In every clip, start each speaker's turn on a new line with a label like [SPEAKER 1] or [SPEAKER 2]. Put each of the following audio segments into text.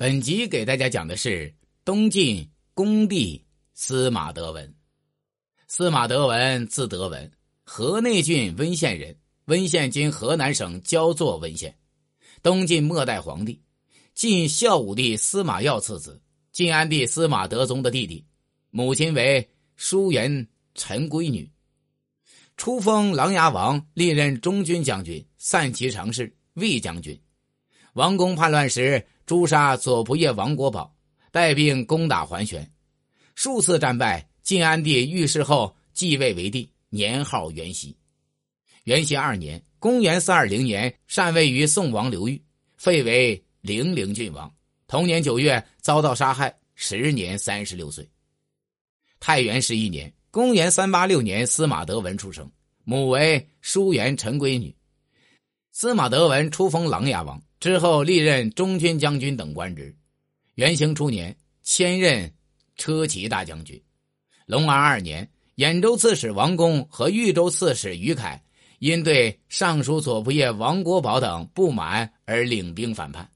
[SPEAKER 1] 本集给大家讲的是东晋恭帝司马德文。司马德文字德文，河内郡温县人。温县今河南省焦作温县。东晋末代皇帝，晋孝武帝司马曜次子，晋安帝司马德宗的弟弟。母亲为淑媛陈闺女。初封琅琊王，历任中军将军、散骑常侍、卫将军。王公叛乱时。诛杀左仆射王国宝，带兵攻打桓玄，数次战败。晋安帝遇事后继位为帝，年号元熙。元熙二年（公元四二零年），禅位于宋王刘裕，废为零陵郡王。同年九月遭到杀害，时年三十六岁。太元十一年（公元三八六年），司马德文出生，母为淑媛陈闺女。司马德文初封琅琊王。之后历任中军将军等官职，元兴初年迁任车骑大将军。隆安二年，兖州刺史王公和豫州刺史于凯因对尚书左仆射王国宝等不满而领兵反叛，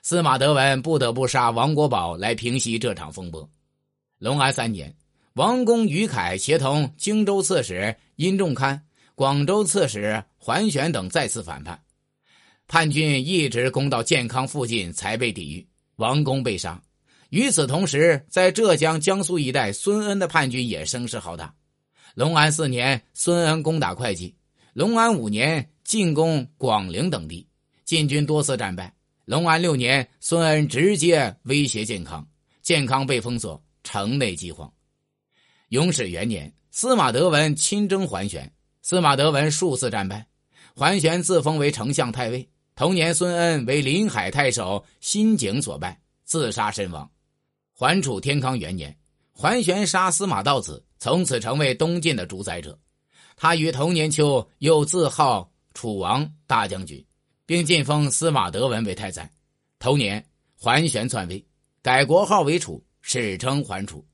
[SPEAKER 1] 司马德文不得不杀王国宝来平息这场风波。隆安三年，王公于凯协同荆州刺史殷仲堪、广州刺史桓玄等再次反叛。叛军一直攻到建康附近才被抵御，王公被杀。与此同时，在浙江、江苏一带，孙恩的叛军也声势浩大。隆安四年，孙恩攻打会稽；隆安五年，进攻广陵等地，晋军多次战败。隆安六年，孙恩直接威胁建康，建康被封锁，城内饥荒。永始元年，司马德文亲征桓玄，司马德文数次战败，桓玄自封为丞相太尉。同年，孙恩为临海太守辛景所败，自杀身亡。桓楚天康元年，桓玄杀司马道子，从此成为东晋的主宰者。他于同年秋又自号楚王大将军，并晋封司马德文为太宰。同年，桓玄篡位，改国号为楚，史称桓楚，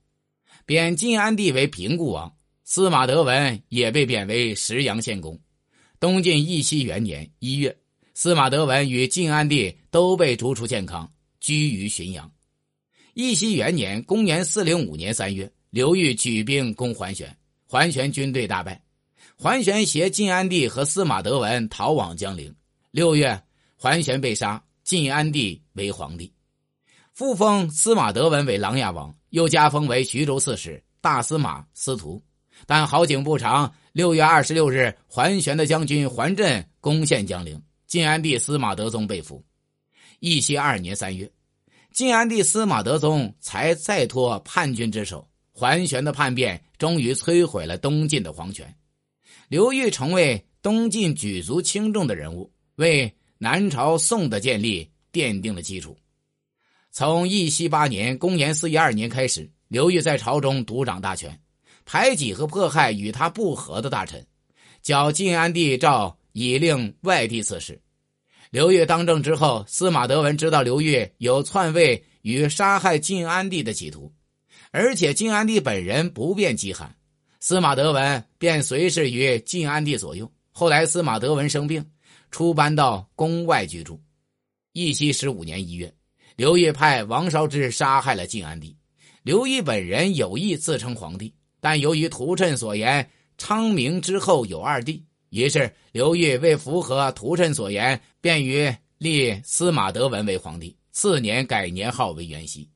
[SPEAKER 1] 贬晋安帝为平固王。司马德文也被贬为石阳县公。东晋义熙元年一月。司马德文与晋安帝都被逐出建康，居于浔阳。义熙元年（公元405年）三月，刘裕举兵攻桓玄，桓玄军队大败，桓玄携晋安帝和司马德文逃往江陵。六月，桓玄被杀，晋安帝为皇帝，复封司马德文为琅琊王，又加封为徐州刺史、大司马、司徒。但好景不长，六月二十六日，桓玄的将军桓震攻陷江陵。晋安帝司马德宗被俘，义熙二年三月，晋安帝司马德宗才再托叛军之手。桓玄的叛变终于摧毁了东晋的皇权，刘裕成为东晋举足轻重的人物，为南朝宋的建立奠定了基础。从义熙八年（公元四一二年）开始，刘裕在朝中独掌大权，排挤和迫害与他不和的大臣，剿晋安帝诏。以令外地刺史。刘裕当政之后，司马德文知道刘裕有篡位与杀害晋安帝的企图，而且晋安帝本人不便饥寒，司马德文便随侍于晋安帝左右。后来司马德文生病，出搬到宫外居住。义熙十五年一月，刘裕派王烧之杀害了晋安帝。刘裕本人有意自称皇帝，但由于屠谶所言，昌明之后有二帝。于是，刘裕为符合屠谶所言，便于立司马德文为皇帝。次年改年号为元熙。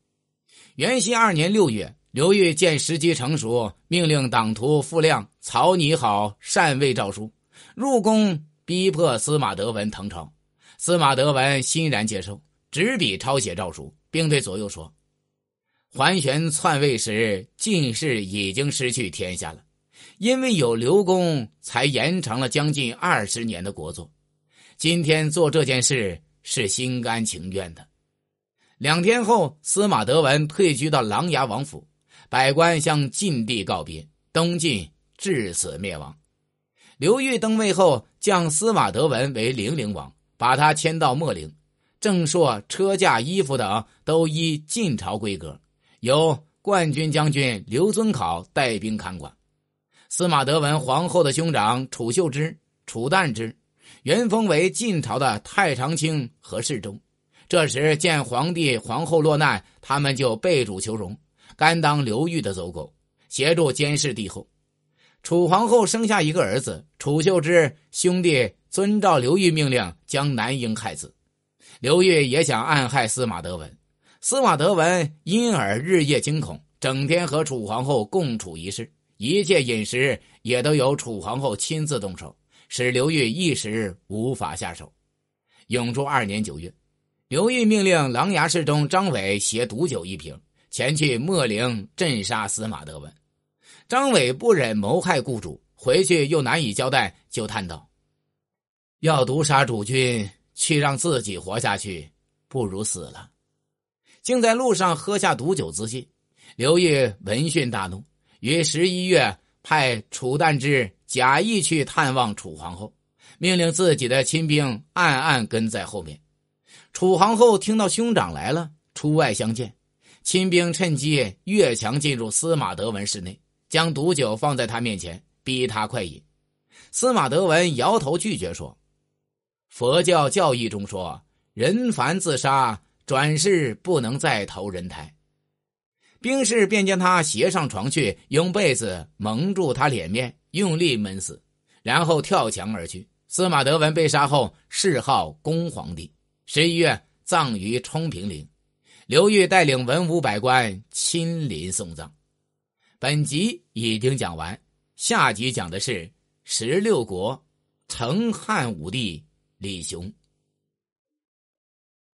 [SPEAKER 1] 元熙二年六月，刘裕见时机成熟，命令党徒傅亮草拟好禅位诏书，入宫逼迫司马德文腾朝。司马德文欣然接受，执笔抄写诏书，并对左右说：“桓玄篡位时，晋室已经失去天下了。”因为有刘公，才延长了将近二十年的国祚。今天做这件事是心甘情愿的。两天后，司马德文退居到琅琊王府，百官向晋帝告别，东晋至此灭亡。刘裕登位后，降司马德文为零陵王，把他迁到秣陵，正朔、车驾、衣服等都依晋朝规格，由冠军将军刘遵考带兵看管。司马德文皇后的兄长楚秀之、楚旦之，原封为晋朝的太常卿和侍中，这时见皇帝皇后落难，他们就背主求荣，甘当刘裕的走狗，协助监视帝后。楚皇后生下一个儿子，楚秀之兄弟遵照刘裕命令将男婴害死。刘裕也想暗害司马德文，司马德文因而日夜惊恐，整天和楚皇后共处一室，一切饮食也都由楚皇后亲自动手，使刘裕一时无法下手。永初二年九月，刘裕命令琅琊侍中张伟携毒酒一瓶前去秣陵镇杀司马德文。张伟不忍谋害雇主，回去又难以交代，就叹道：“要毒杀主君。”去让自己活下去，不如死了。竟在路上喝下毒酒自尽。刘裕闻讯大怒，于十一月派楚旦之假意去探望楚皇后，命令自己的亲兵暗暗跟在后面。楚皇后听到兄长来了，出外相见，亲兵趁机越墙进入司马德文室内，将毒酒放在他面前，逼他快饮。司马德文摇头拒绝说。佛教教义中说：“人凡自杀，转世不能再投人胎。”兵士便将他携上床去，用被子蒙住他脸面，用力闷死，然后跳墙而去。司马德文被杀后，谥号恭皇帝。十一月葬于冲平陵，刘裕带领文武百官亲临送葬。本集已经讲完，下集讲的是十六国成汉武帝。李雄。